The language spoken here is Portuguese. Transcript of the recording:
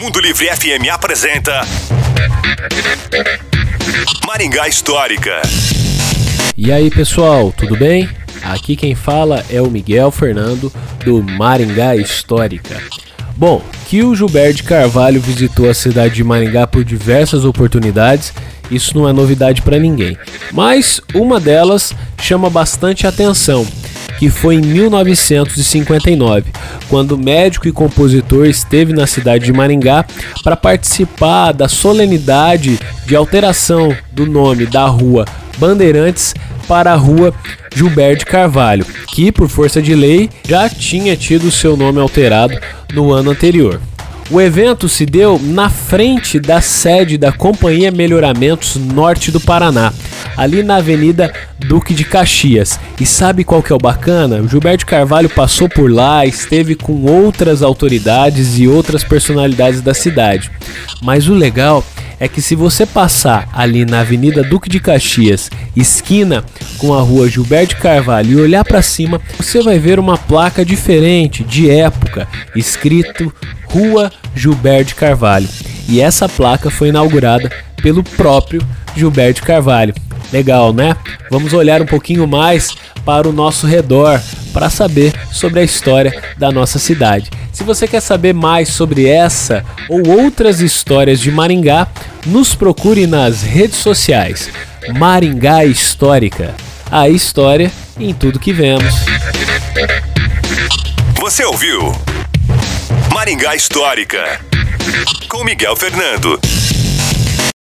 Mundo Livre FM apresenta Maringá Histórica. E aí pessoal, tudo bem? Aqui quem fala é o Miguel Fernando do Maringá Histórica. Bom, que o Gilberto de Carvalho visitou a cidade de Maringá por diversas oportunidades, isso não é novidade para ninguém. Mas uma delas chama bastante atenção, que foi em 1959, quando o médico e compositor esteve na cidade de Maringá para participar da solenidade de alteração do nome da rua Bandeirantes para a rua Gilberto Carvalho, que por força de lei já tinha tido seu nome alterado no ano anterior. O evento se deu na frente da sede da Companhia Melhoramentos Norte do Paraná, ali na Avenida Duque de Caxias. E sabe qual que é o bacana? O Gilberto Carvalho passou por lá, esteve com outras autoridades e outras personalidades da cidade. Mas o legal é que se você passar ali na Avenida Duque de Caxias, esquina com a rua Gilberto Carvalho e olhar para cima, você vai ver uma placa diferente, de época, escrito Rua Gilberto Carvalho. E essa placa foi inaugurada pelo próprio Gilberto Carvalho. Legal, né? Vamos olhar um pouquinho mais para o nosso redor para saber sobre a história da nossa cidade. Se você quer saber mais sobre essa ou outras histórias de Maringá, nos procure nas redes sociais. Maringá Histórica. A história em tudo que vemos. Você ouviu? Maringá Histórica. Com Miguel Fernando.